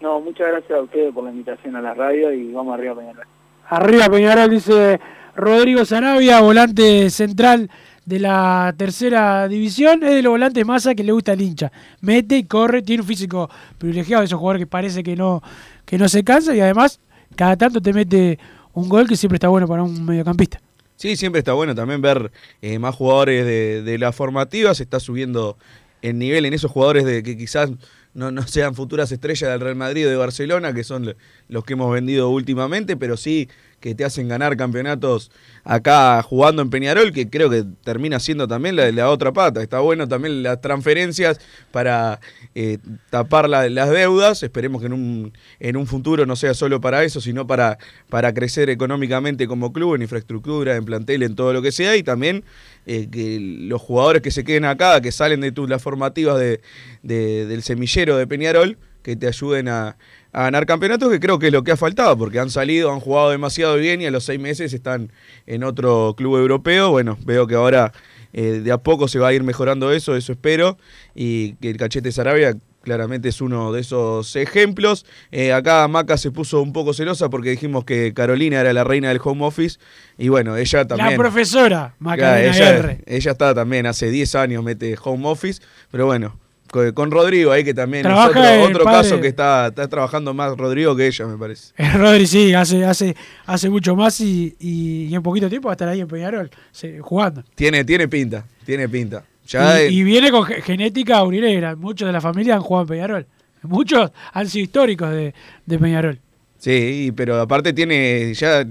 No, muchas gracias a ustedes por la invitación a la radio y vamos arriba Peñarol. Arriba Peñarol, dice Rodrigo Sarabia, volante central de la tercera división, es de los volantes masa que le gusta el hincha. Mete y corre, tiene un físico privilegiado, esos jugadores que parece que no, que no se cansa y además cada tanto te mete un gol que siempre está bueno para un mediocampista. Sí, siempre está bueno también ver eh, más jugadores de, la formativa, se está subiendo el nivel en esos jugadores de que quizás no, no sean futuras estrellas del Real Madrid o de Barcelona, que son los que hemos vendido últimamente, pero sí que te hacen ganar campeonatos acá jugando en Peñarol, que creo que termina siendo también la, la otra pata. Está bueno también las transferencias para eh, tapar la- las deudas. Esperemos que en un, en un futuro no sea solo para eso, sino para, para crecer económicamente como club, en infraestructura, en plantel, en todo lo que sea, y también eh, que los jugadores que se queden acá, que salen de tus las formativas de- del semillero de Peñarol, que te ayuden a, a ganar campeonatos, que creo que es lo que ha faltado, porque han salido, han jugado demasiado bien y a los seis meses están en otro club europeo. Bueno, veo que ahora eh, de a poco se va a ir mejorando eso, eso espero, y que el cachete Sarabia claramente es uno de esos ejemplos. Eh, acá Maca se puso un poco celosa porque dijimos que Carolina era la reina del home office, y bueno, ella también... La profesora Claro, Macarena ella, ella está también, hace 10 años mete home office, pero bueno, con, con Rodrigo ahí que también es otro, caso que está, está trabajando más Rodrigo que ella, me parece. Eh, Rodri sí, hace, hace, hace mucho más y, y- y en poquito tiempo va a estar ahí en Peñarol se- jugando. Tiene, tiene pinta, tiene pinta. Ya y, y viene con ge- genética aurinera. Muchos de la familia han jugado en Peñarol. Muchos han sido históricos de, de Peñarol. Sí, pero aparte tiene ya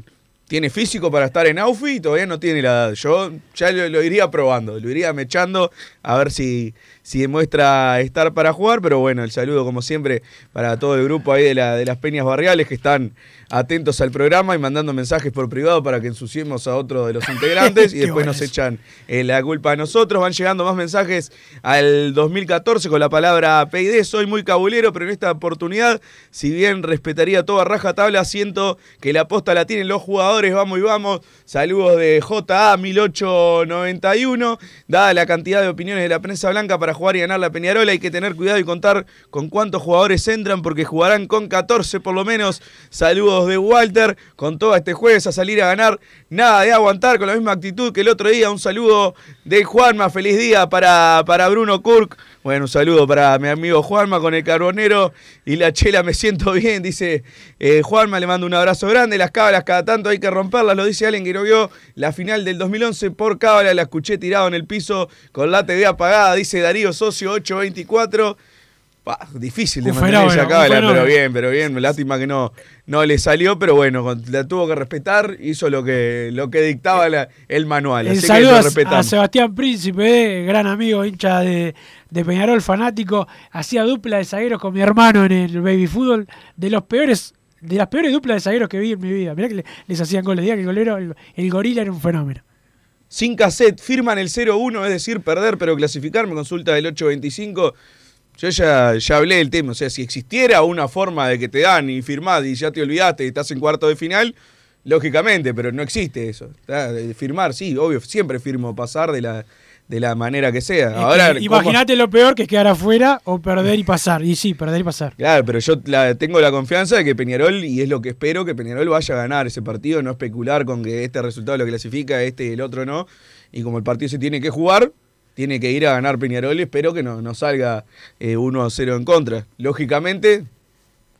tiene físico para estar en Aufi y todavía no tiene la edad. Yo ya lo, lo iría probando, lo iría mechando a ver si, si demuestra estar para jugar, pero bueno, el saludo como siempre para todo el grupo ahí de, la, de las Peñas Barriales que están atentos al programa y mandando mensajes por privado para que ensuciemos a otro de los integrantes y después nos echan eh, la culpa a nosotros. Van llegando más mensajes al 2014 con la palabra PID. Soy muy cabulero, pero en esta oportunidad, si bien respetaría toda raja tabla, siento que la posta la tienen los jugadores. Vamos y vamos. Saludos de JA 1891. Dada la cantidad de opiniones de la prensa blanca para jugar y ganar la Peñarola, hay que tener cuidado y contar con cuántos jugadores entran, porque jugarán con 14 por lo menos. Saludos de Walter, con todo este jueves a salir a ganar. Nada de aguantar con la misma actitud que el otro día. Un saludo de Juanma, feliz día para, para Bruno Kurk. Bueno, un saludo para mi amigo Juanma con el carbonero y la chela, me siento bien, dice eh, Juanma, le mando un abrazo grande. Las cábalas cada tanto hay que romperlas, lo dice alguien que no vio la final del 2011 por cábala, la escuché tirado en el piso con la TV apagada, dice Darío Socio 824. Difícil de mantener esa fenómeno, cábala, pero bien, pero bien. Lástima que no, no le salió, pero bueno, la tuvo que respetar, hizo lo que, lo que dictaba la- el manual. El Así que saludo a, a. Sebastián Príncipe, eh, gran amigo, hincha de, de Peñarol, fanático. Hacía dupla de zagueros con mi hermano en el baby fútbol. De los peores, de las peores duplas de zagueros que vi en mi vida. Mirá que le- les hacían goles. Diga que el golero, el, el gorila era un fenómeno. Sin cassette, firman el 0-1, es decir, perder, pero clasificar, me consulta del 825. Yo ya, ya hablé del tema, o sea, si existiera una forma de que te dan y firmás y ya te olvidaste y estás en cuarto de final, lógicamente, pero no existe eso. Firmar, sí, obvio, siempre firmo pasar de la, de la manera que sea. Ahora, ¿cómo- Imagínate lo peor que es quedar afuera o perder y pasar. Y sí, perder y pasar. Claro, pero yo la- tengo la confianza de que Peñarol, y es lo que espero, que Peñarol vaya a ganar ese partido, no especular con que este resultado lo clasifica, este y el otro no. Y como el partido se tiene que jugar, tiene que ir a ganar Peñarol y espero que no, no salga eh, 1 a 0 en contra. Lógicamente,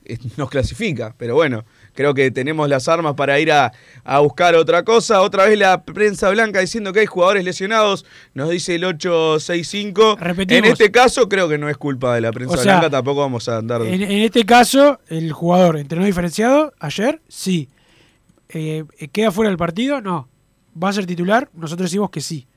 eh, nos clasifica, pero bueno, creo que tenemos las armas para ir a, a buscar otra cosa. Otra vez la prensa blanca diciendo que hay jugadores lesionados, nos dice el 865. Repetimos. En este caso creo que no es culpa de la prensa O sea, blanca, tampoco vamos a andar... En, en este caso, el jugador entrenó diferenciado ayer, sí. Eh, ¿Queda fuera del partido? No. ¿Va a ser titular? Nosotros decimos que sí.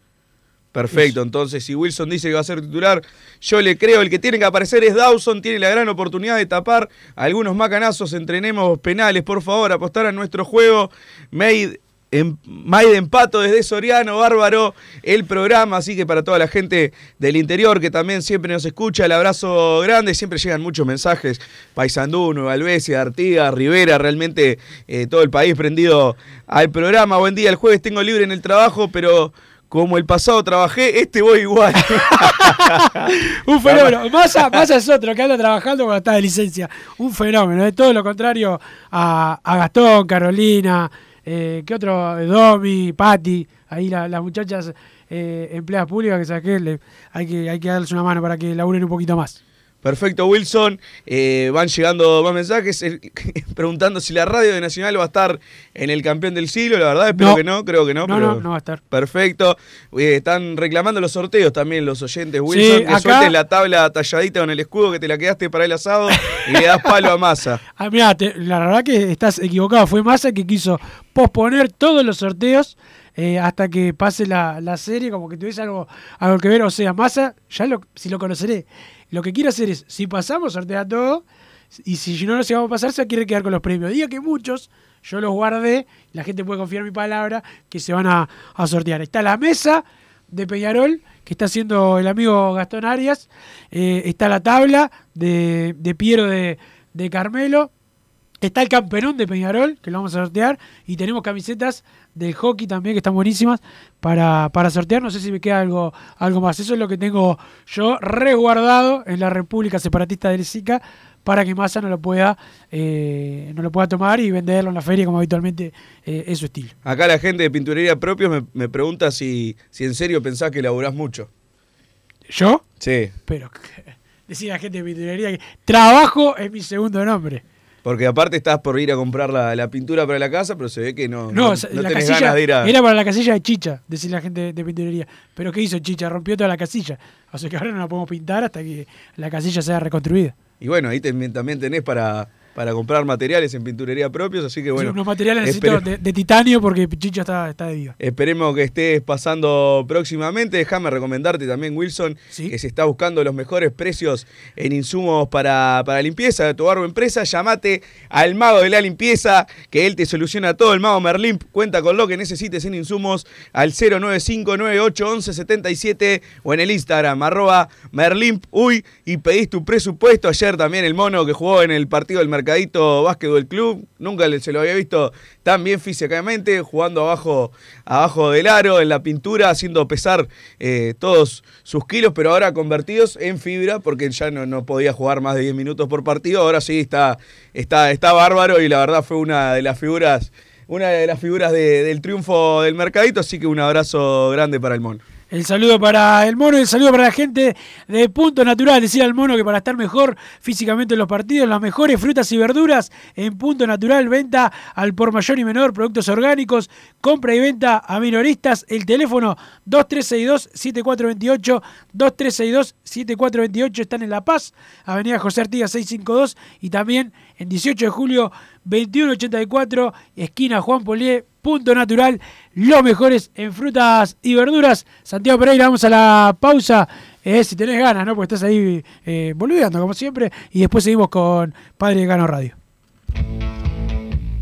Perfecto, entonces si Wilson dice que va a ser titular, yo le creo, el que tiene que aparecer es Dawson, tiene la gran oportunidad de tapar algunos macanazos, entrenemos penales, por favor, apostar a nuestro juego, Made, Made Empato desde Soriano, bárbaro el programa, así que para toda la gente del interior que también siempre nos escucha, el abrazo grande, siempre llegan muchos mensajes, Paysandú, Nueva Albesia, Artigas, Rivera, realmente eh, todo el país prendido al programa, buen día, el jueves tengo libre en el trabajo, pero... Como el pasado trabajé, este voy igual. Un fenómeno. Massa, Massa es otro que anda trabajando cuando está de licencia. Un fenómeno. Es todo lo contrario a, Gastón, Carolina, eh, ¿qué otro? Domi, Patti. Ahí la- las muchachas eh, empleadas públicas que saqué, le- hay, que, hay que darles una mano para que laburen un poquito más. Perfecto, Wilson. Eh, van llegando más mensajes eh, preguntando si la radio de Nacional va a estar en el campeón del siglo. La verdad, espero No. que no, creo que no. No, pero no, no va a estar. Perfecto. Eh, están reclamando los sorteos también los oyentes, Wilson. Sí, que acá- suelten la tabla talladita con el escudo que te la quedaste para el asado y le das palo a masa. Ah, mirá, te- la verdad que estás equivocado. Fue Massa que quiso posponer todos los sorteos eh, hasta que pase la, la serie, como que tuviese algo, algo que ver. O sea, Massa, ya lo, si lo conoceré. Lo que quiero hacer es, si pasamos, sortea todo. Y si no lo llegamos a pasar, se quiere quedar con los premios. Diga que muchos, yo los guardé, la gente puede confiar en mi palabra, que se van a, a sortear. Está la mesa de Peñarol, que está haciendo el amigo Gastón Arias. Eh, está la tabla de, de Piero de, de Carmelo. Está el campeón de Peñarol, que lo vamos a sortear. Y tenemos camisetas del hockey también, que están buenísimas, para, para sortear. No sé si me queda algo, algo más. Eso es lo que tengo yo resguardado en la República Separatista del SICA para que Massa no lo pueda eh, no lo pueda tomar y venderlo en la feria como habitualmente eh, es su estilo. Acá la gente de Pinturería Propios me, me pregunta si, si en serio pensás que laburás mucho. ¿Yo? Sí. Pero decía la gente de pinturería que trabajo es mi segundo nombre. Porque aparte estás por ir a comprar la, la pintura para la casa, pero se ve que no, No, la tenés casilla ganas de ir a... era para la casilla de Chicha, decía la gente de pinturería. Pero ¿qué hizo Chicha? Rompió toda la casilla. O sea que ahora no la podemos pintar hasta que la casilla sea reconstruida. Y bueno, ahí también tenés para, para comprar materiales en pinturería propios, así que bueno. unos materiales necesito de, de titanio porque Pichicho está, está de viva. Esperemos que estés pasando próximamente. Déjame recomendarte también, Wilson, que se está buscando los mejores precios en insumos para, para limpieza de tu barro empresa. Llamate al mago de la limpieza, que él te soluciona todo. El mago Merlimp cuenta con lo que necesites en insumos al 095981177 o en el Instagram, arroba Merlimp Uy, y pedís tu presupuesto. Ayer también el mono que jugó en el partido del Mercadito Básquetbol Club, nunca se lo había visto tan bien físicamente, jugando abajo, abajo del aro, en la pintura, haciendo pesar eh, todos sus kilos, pero ahora convertidos en fibra, porque ya no, no podía jugar más de 10 minutos por partido. Ahora sí está, está, está bárbaro y la verdad fue una de las figuras, una de las figuras de- del triunfo del Mercadito, así que un abrazo grande para el mono. El saludo para el mono y el saludo para la gente de Punto Natural. Decir al mono que para estar mejor físicamente en los partidos, las mejores frutas y verduras en Punto Natural, venta al por mayor y menor, productos orgánicos, compra y venta a minoristas. El teléfono 2362-7428, 2362-7428 están en La Paz, Avenida José Artigas 652 y también en 18 de julio 2184, esquina Juan Polié, Punto Natural, los mejores en frutas y verduras. Santiago Pereira, vamos a la pausa. eh, si tenés ganas, ¿no? Porque estás ahí eh, boludeando, como siempre. Y después seguimos con Padre Gano Radio.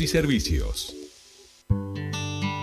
y servicios.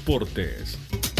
Deportes.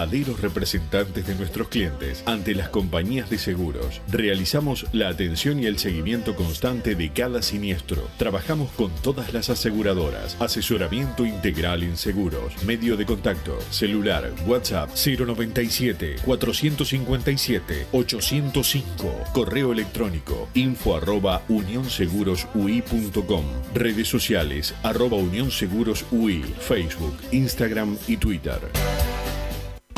verdaderos representantes de nuestros clientes ante las compañías de seguros. Realizamos la atención y el seguimiento constante de cada siniestro. Trabajamos con todas las aseguradoras. Asesoramiento integral en seguros. Medio de contacto. Celular. WhatsApp 097 457 805. Correo electrónico info arroba unionsegurosui.com. Redes sociales arroba unionsegurosui. Facebook, Instagram y Twitter.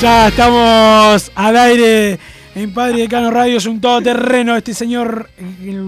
Ya estamos al aire en Padre de Cano Radio. Es un todoterreno este señor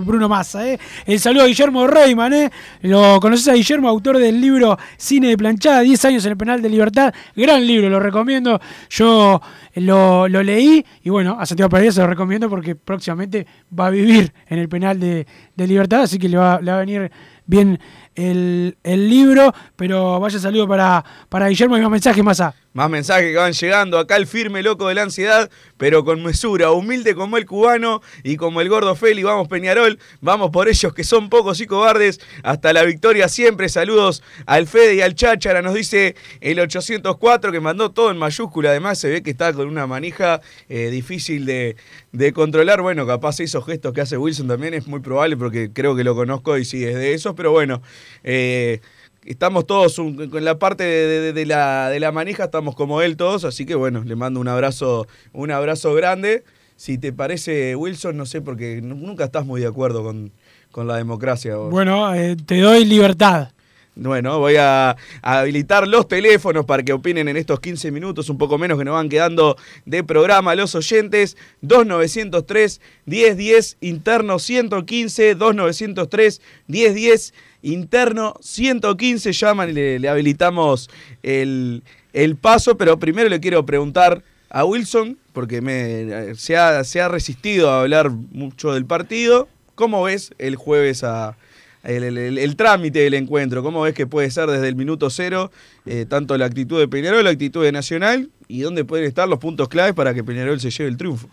Bruno Massa. ¿eh? El saludo a Guillermo Reyman. ¿eh? Lo conoces a Guillermo, autor del libro Cine de Planchada, 10 años en el penal de libertad. Gran libro, lo recomiendo. Yo lo, leí y bueno, a Santiago Pereira se lo recomiendo porque próximamente va a vivir en el penal de, libertad. Así que le va a venir bien el, el libro. Pero vaya saludo para, para Guillermo y más mensajes más a. Más mensajes que van llegando. Acá el firme loco de la ansiedad, pero con mesura. Humilde como el cubano y como el gordo Feli. Vamos Peñarol. Vamos por ellos que son pocos y cobardes. Hasta la victoria siempre. Saludos al Fede y al Cháchara. Nos dice el 804 que mandó todo en mayúscula. Además se ve que está con una manija eh, difícil de, de controlar. Bueno, capaz esos gestos que hace Wilson también es muy probable porque creo que lo conozco y sí es de esos. Pero bueno. Eh, estamos todos un- con la parte de, de- de la, de la manija, estamos como él todos, así que bueno, le mando un abrazo, un abrazo grande. Si te parece, Wilson, no sé, porque nu- nunca estás muy de acuerdo con, con la democracia. vos. Bueno, eh, te doy libertad. Bueno, voy a, a habilitar los teléfonos para que opinen en estos 15 minutos, un poco menos que nos van quedando de programa los oyentes. 2903 1010 interno 115, 2903 1010 interno 115. Llaman y le, habilitamos el, el paso, pero primero le quiero preguntar a Wilson, porque se, ha, se ha resistido a hablar mucho del partido. ¿Cómo ves el jueves el, el- trámite del encuentro. ¿Cómo ves que puede ser desde el minuto cero eh, tanto la actitud de Peñarol, la actitud de Nacional y dónde pueden estar los puntos claves para que Peñarol se lleve el triunfo?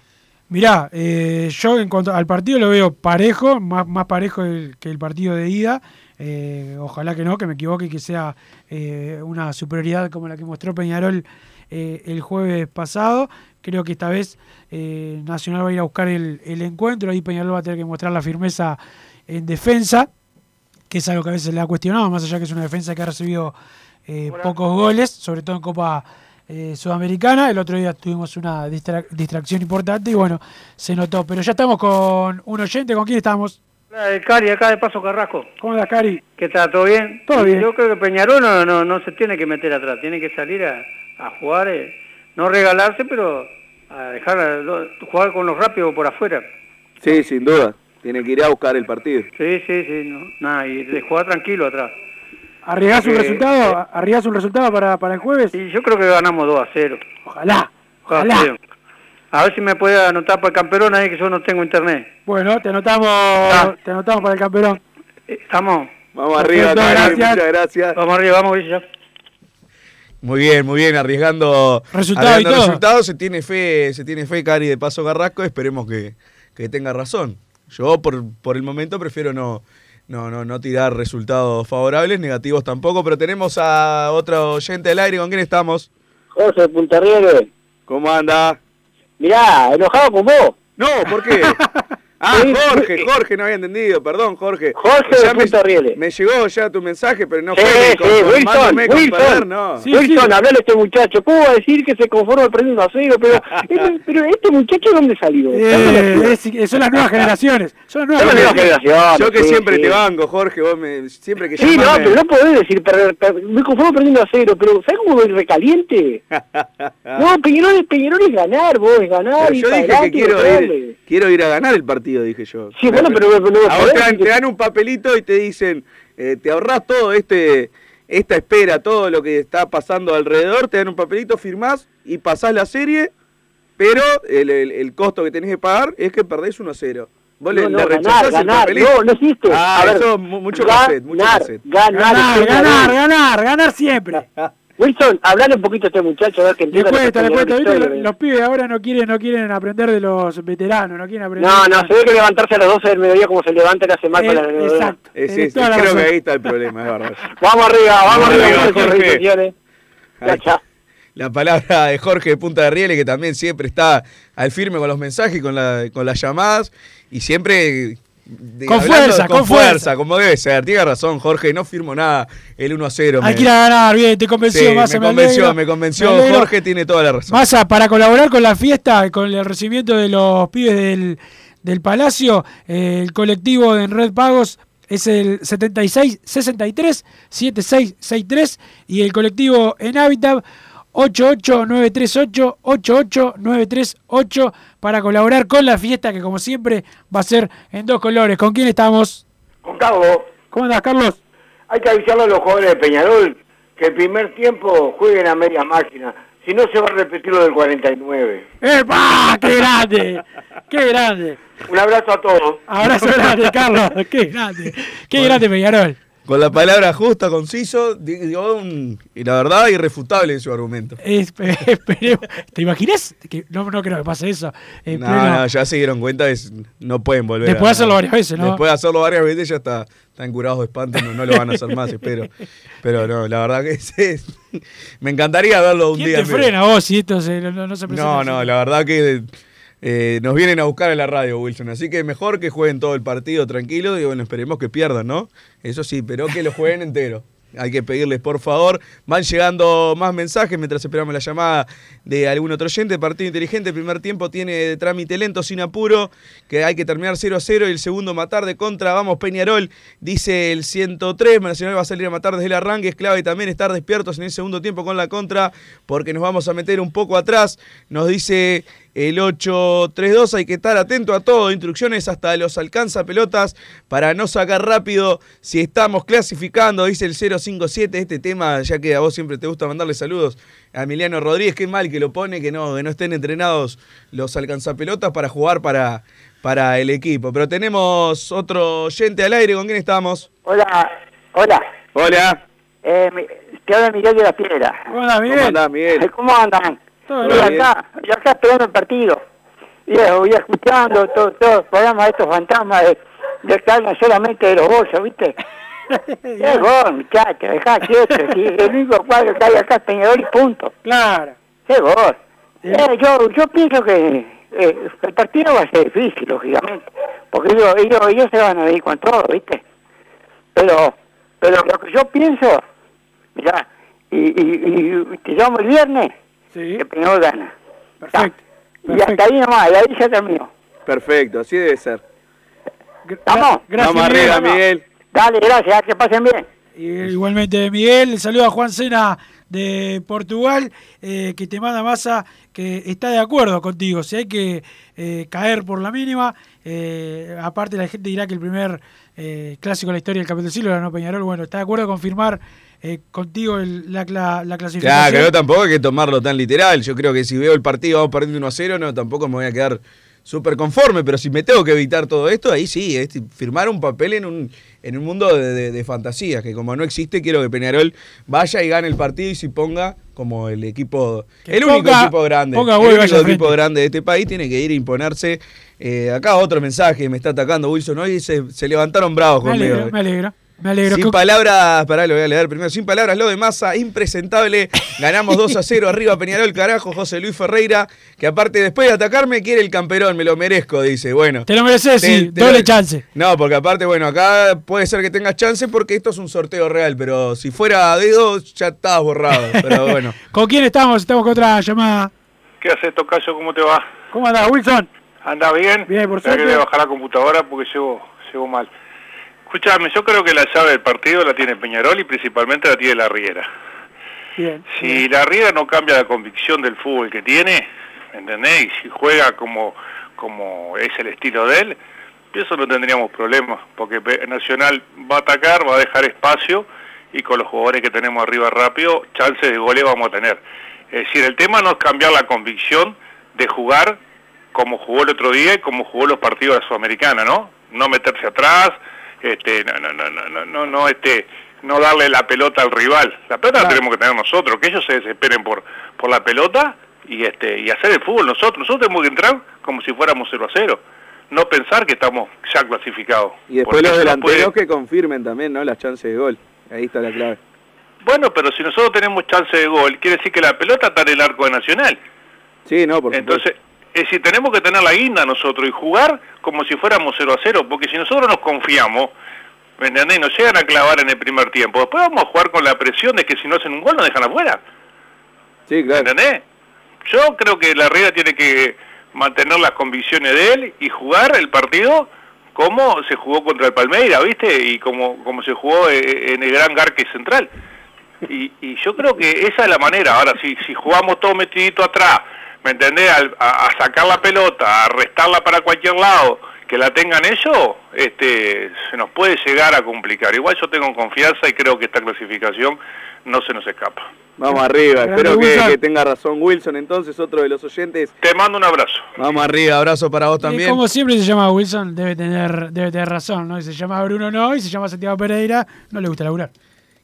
Mirá, eh, yo en cuanto al partido lo veo parejo, más, más parejo que el partido de ida. Eh, ojalá que no, que me equivoque y que sea eh, una superioridad como la que mostró Peñarol eh, el jueves pasado. Creo que esta vez Nacional va a ir a buscar el, el encuentro, ahí Peñarol va a tener que mostrar la firmeza en defensa, que es algo que a veces le ha cuestionado, más allá que es una defensa que ha recibido pocos goles, sobre todo en Copa eh, Sudamericana. El otro día tuvimos una distra- distracción importante y bueno, se notó. Pero ya estamos con un oyente, ¿con quién estamos? Eh, Cari, acá de Paso Carrasco. ¿Cómo andas, Cari? ¿Qué tal? ¿Todo bien? Todo bien. Yo creo que Peñarol no, no, no se tiene que meter atrás, tiene que salir a, a jugar, eh, no regalarse, pero a dejar a jugar con los rápidos por afuera. Sí, sin duda. Tiene que ir a buscar el partido. Sí, sí, sí, no, nada, y de jugar tranquilo atrás. ¿Arriesgás un Eh, resultado? ¿Arriesgás un resultado para, para el jueves? Y yo creo que ganamos 2 a 0. Ojalá, 2 a ojalá. 0. A ver si me puede anotar para el campeón ahí que yo no tengo internet. Bueno, te anotamos, te anotamos para el campeón. ¿Estamos? Vamos arriba, Cari, gracias. muchas gracias. Vamos arriba, vamos, ya. Muy bien, muy bien, arriesgando, Resultado arriesgando y todo. resultados. Se tiene fe, se tiene fe, Cari, de Paso Carrasco. Esperemos que, que tenga razón. Yo, por, por el momento, prefiero no, no, no, no tirar resultados favorables, negativos tampoco. Pero tenemos a otro oyente al aire. ¿Con quién estamos? José Punta Riego. ¿Cómo anda? Mirá, enojado con vos. No, ¿por qué? Ah, Jorge, Jorge, no había entendido, perdón, Jorge. Jorge Ya de me, Punta Rieles. me llegó ya tu mensaje, pero no Sí, fue sí, Wilson, Wilson, no. Wilson, hablale a este muchacho. ¿Cómo va a decir que se conforma perdiendo a cero? Pero, este, pero este muchacho, ¿dónde salió? Eh, es- son las nuevas generaciones. Son las nuevas Son las nuevas generaciones, Yo que sí, siempre sí. te banco, Jorge, vos me, siempre que Sí, no, me- pero no podés decir, perder, per- me conformo perdiendo a cero, pero ¿sabes cómo voy recaliente? No, Peñarol, es- Peñarol es ganar, vos, es ganar. Pero y yo dije que quiero ir, quiero ir a ganar el partido, dije yo. Sí, bueno, pero- te dan, te dan un papelito y te dicen, eh, te ahorrás todo este esta espera, todo lo que está pasando alrededor, te dan un papelito, firmás y pasás la serie, pero el, el- el costo que tenés que pagar es que perdés 1 a 0. Vos le, No, ganar, rechazás el ganar, papelito. no, no existe. Ah, A ver, eso, mu- mucho ganar, cassette, mucho cassette. ganar, Ganar, ganar, ganar, ganar siempre. Wilson, hablale un poquito a este muchacho, a ver que Le entienda que cuesta, es le cuesta. ¿Viste? historia, Los, los pibes ahora no quieren, no quieren aprender de los veteranos, no quieren aprender. No, no, se ve que levantarse a las 12 del mediodía como se levanta le hace mal con la Eh, exacto. Toda la creo razón. que ahí está el problema, es verdad. Vamos arriba, vamos Vamos arriba, arriba, chao. La palabra de Jorge de Punta de Rieles, que también siempre está al firme con los mensajes, y con, la, con las llamadas, y siempre... de- Con fuerza, con fuerza. como debe ser. Tiene razón, Jorge, no firmo nada el 1 a 0. Hay me- que ir a ganar, bien, te convenció, Sí, Massa, me convenció, alegro, me convenció. me. Jorge tiene toda la razón. Massa, para colaborar con la fiesta, con el recibimiento de los pibes del, del Palacio, eh, el colectivo de Red Pagos es el 76 63 7663 y el colectivo en Habitat 88938 88938 para colaborar con la fiesta que como siempre va a ser en dos colores. ¿Con quién estamos? Con Carlos, ¿Cómo andas, Carlos? hay que avisarle a los jugadores de Peñarol que el primer tiempo jueguen a media máquina. Si no, se va a repetir lo del 49. ¡Epa! ¡Qué grande! ¡Qué grande! Un abrazo a todos. Abrazo grande, Carlos. Qué grande. Qué grande, Peñarol. Con la palabra justa, conciso, un- y la verdad, irrefutable en su argumento. Es- esperemos. ¿Te imaginas? Que no, no creo que pase eso. No, pleno- no, ya se dieron cuenta, es- no pueden volver. Después de hacerlo varias veces, ¿no? Después de hacerlo varias veces ya está, están curados de espanto, no, no lo van a hacer más, espero. Pero no, la verdad que es- es- me encantaría verlo un ¿Quién día. te frena vos si esto se- no, no se presenta? No, así? no, la verdad que eh, nos vienen a buscar en la radio, Wilson. Así que mejor que jueguen todo el partido tranquilo y bueno, esperemos que pierdan, ¿no? Eso sí, pero que lo jueguen entero. Hay que pedirles, por favor. Van llegando más mensajes mientras esperamos la llamada de algún otro oyente. Partido inteligente, el primer tiempo tiene trámite lento, sin apuro, que hay que terminar 0 a 0 y el segundo matar de contra. Vamos, Peñarol, dice el 103. Nacional va a salir a matar desde el arranque. Es clave también estar despiertos en el segundo tiempo con la contra, porque nos vamos a meter un poco atrás. Nos dice el 832, hay que estar atento a todo, instrucciones hasta los alcanza pelotas para no sacar rápido si estamos clasificando, dice el 057, este tema, ya que a vos siempre te gusta mandarle saludos a Emiliano Rodríguez, qué mal que lo pone, que no, que no estén entrenados los alcanzapelotas para jugar para, para el equipo. Pero tenemos otro oyente al aire, ¿con quién estamos? Hola, hola. Hola. Eh, te habla Miguel de la Piedra. Hola, Miguel. ¿Cómo andás, Miguel? ¿Cómo andan? Todo bien. acá, acá esperando el partido. Y voy escuchando todo, todo el programa de estos fantasmas de, de que hablan solamente de los bolsos, ¿viste? Es gol, muchacho, dejá quieto. si el único cuadro que hay acá es Peñarol y punto. Claro. Es gol. Eh, yo, yo pienso que eh, el partido va a ser difícil, lógicamente. Porque ellos, ellos, ellos se van a ir con todo, ¿viste? Pero, pero lo que yo pienso, mirá, y, y, y te llamo el viernes, que Peñarol gana. Perfecto. Y hasta ahí nomás, y ahí ya terminó. Perfecto, así debe ser. ¿Vamos? Gracias, Vamos arriba, Miguel. Miguel. Dale, gracias, que pasen bien. Y igualmente, Miguel, le saluda a Juan Sena de Portugal, eh, que te manda masa, que está de acuerdo contigo. Si hay que eh, caer por la mínima, eh, aparte la gente dirá que el primer eh, clásico de la historia del campeón del siglo era no Peñarol. Bueno, está de acuerdo con firmar eh, contigo el- la, la, la clasificación. Claro, pero tampoco hay que tomarlo tan literal. Yo creo que si veo el partido vamos perdiendo 1 a 0, no, tampoco me voy a quedar súper conforme. Pero si me tengo que evitar todo esto, ahí sí, es firmar un papel en un, en un mundo de, de, de fantasías, que como no existe, quiero que Peñarol vaya y gane el partido y se ponga como el equipo, Que el único equipo grande. ponga el único equipo frente. grande de este país tiene que ir a imponerse. Eh, acá otro mensaje, me está atacando Wilson. Hoy se, se levantaron bravos Me conmigo. me alegro. Me alegro. Sin palabras, pará, lo voy a leer primero. Sin palabras, lo de masa, impresentable. Ganamos 2 a 0 arriba Peñarol, carajo, José Luis Ferreira, que aparte después de atacarme quiere el camperón, me lo merezco, dice. Bueno. Te lo mereces, sí, doble lo- chance. No, porque aparte, bueno, acá puede ser que tengas chance porque esto es un sorteo real, pero si fuera a dedo ya estabas borrado. Pero bueno. ¿Con quién estamos? Estamos con otra llamada. ¿Qué haces, Tocayo? ¿Cómo te va? ¿Cómo andás, Wilson? ¿Andás bien? Bien, por suerte. voy a bajar la computadora porque llevo, llevo mal. Escúchame, yo creo que la llave del partido la tiene Peñarol y principalmente la tiene la Riera. Bien. Si la Riera no cambia la convicción del fútbol que tiene, ¿entendés? Y si juega como, como es el estilo de él, eso no tendríamos problemas, porque Nacional va a atacar, va a dejar espacio y con los jugadores que tenemos arriba rápido, chances de goles vamos a tener. Es decir, el tema no es cambiar la convicción de jugar como jugó el otro día y como jugó los partidos de la Sudamericana, ¿no? No meterse atrás, este, no, no, no, no, no, no, no, este, no darle la pelota al rival. La pelota la tenemos que tener nosotros, que ellos se desesperen por, por la pelota y este, y hacer el fútbol nosotros. Nosotros tenemos que entrar como si fuéramos 0 a 0. No pensar que estamos ya clasificados. Y después los delanteros puede- que confirmen también, ¿no? Las chances de gol. Ahí está la clave. Bueno, pero si nosotros tenemos chance de gol, quiere decir que la pelota está en el arco de Nacional. Sí, no, por Entonces, es decir, tenemos que tener la guinda nosotros y jugar como si fuéramos 0 a 0, porque si nosotros nos confiamos, ¿me entendés? Nos llegan a clavar en el primer tiempo. Después vamos a jugar con la presión de que si no hacen un gol nos dejan afuera. Sí, claro. ¿Entendés? Yo creo que la Riera tiene que mantener las convicciones de él y jugar el partido como se jugó contra el Palmeira, ¿viste? Y como, como se jugó eh, en el Gran Garque Central. Y, y yo creo que esa es la manera. Ahora, si, si jugamos todo metidito atrás, ¿me entendés? Al- a, a sacar la pelota, a restarla para cualquier lado, que la tengan ellos, este, se nos puede llegar a complicar. Igual yo tengo confianza y creo que esta clasificación no se nos escapa. Vamos arriba, espero que, tenga razón Wilson, entonces otro de los oyentes. Te mando un abrazo. Vamos arriba, abrazo para vos Y también. como siempre se llama Wilson, debe tener, debe tener razón, ¿no? Y se llama Bruno no, y se llama Santiago Pereira, no le gusta laburar.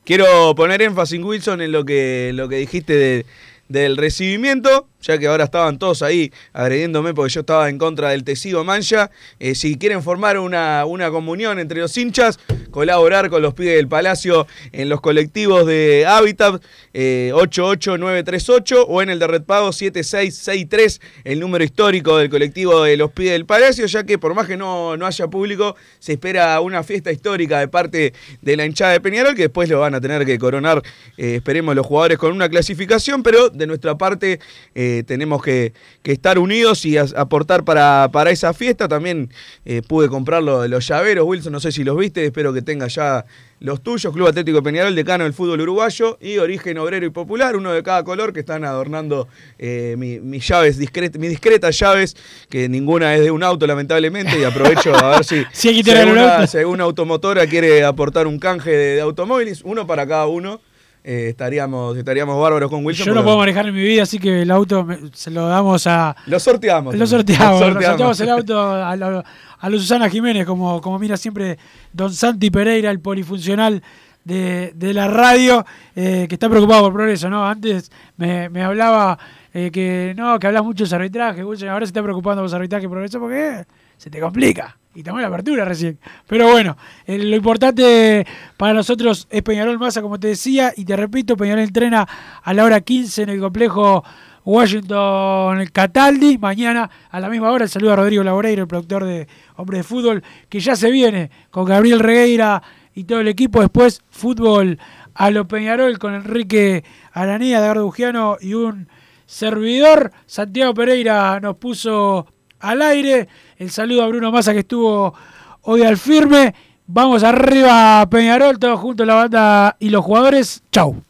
Quiero poner énfasis, Wilson, en lo que, lo que dijiste de- del recibimiento, ya que ahora estaban todos ahí agrediéndome porque yo estaba en contra del Tesigo Mancha. Eh, si quieren formar una, una comunión entre los hinchas, colaborar con los pibes del Palacio en los colectivos de Hábitat eh, 88938 o en el de Red Pago 7663, el número histórico del colectivo de los pibes del Palacio, ya que por más que no, no haya público, se espera una fiesta histórica de parte de la hinchada de Peñarol, que después lo van a tener que coronar, eh, esperemos, los jugadores con una clasificación, pero de nuestra parte eh, tenemos que, que estar unidos y aportar para, para esa fiesta. También eh, pude comprar lo- los llaveros, Wilson, no sé si los viste, espero que tenga ya los tuyos, Club Atlético Peñarol, decano del fútbol uruguayo y Origen Obrero y Popular, uno de cada color que están adornando eh, mi- mis llaves, discret- mis discretas llaves, que ninguna es de un auto lamentablemente, y aprovecho a ver si, que si alguna, si alguna automotora quiere aportar un canje de, de automóviles, uno para cada uno. Eh, estaríamos, estaríamos bárbaros con Wilson. Yo no puedo manejar en mi vida, así que el auto me- se lo damos a. Lo sorteamos. Lo sorteamos. Lo Lo sorteamos. sorteamos el auto a, la- a los Susana Jiménez, como, como mira siempre Don Santi Pereira, el polifuncional de, de la radio, eh, que está preocupado por progreso, ¿no? Antes me, me hablaba eh, que no, que hablas mucho de arbitraje, Wilson, ahora se está preocupando por arbitraje y progreso porque se te complica. Y tomó la apertura recién. Pero bueno, eh, lo importante para nosotros es Peñarol Massa, como te decía, y te repito, Peñarol entrena a la hora 15 en el complejo Washington Cataldi. Mañana a la misma hora, el saludo a Rodrigo Laboreiro, el productor de Hombre de Fútbol, que ya se viene con Gabriel Regueira y todo el equipo. Después, fútbol a lo Peñarol con Enrique Aranía, Edgardo Bugiano y un servidor. Santiago Pereira nos puso al aire. El saludo a Bruno Massa que estuvo hoy al firme. Vamos arriba, Peñarol, todos juntos, la banda y los jugadores. Chau.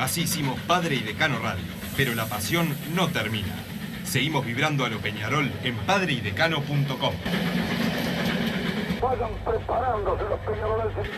Así hicimos Padre y Decano Radio, pero la pasión no termina. Seguimos vibrando a lo Peñarol en padreidecano.com. Vayan preparándose los peñaroles.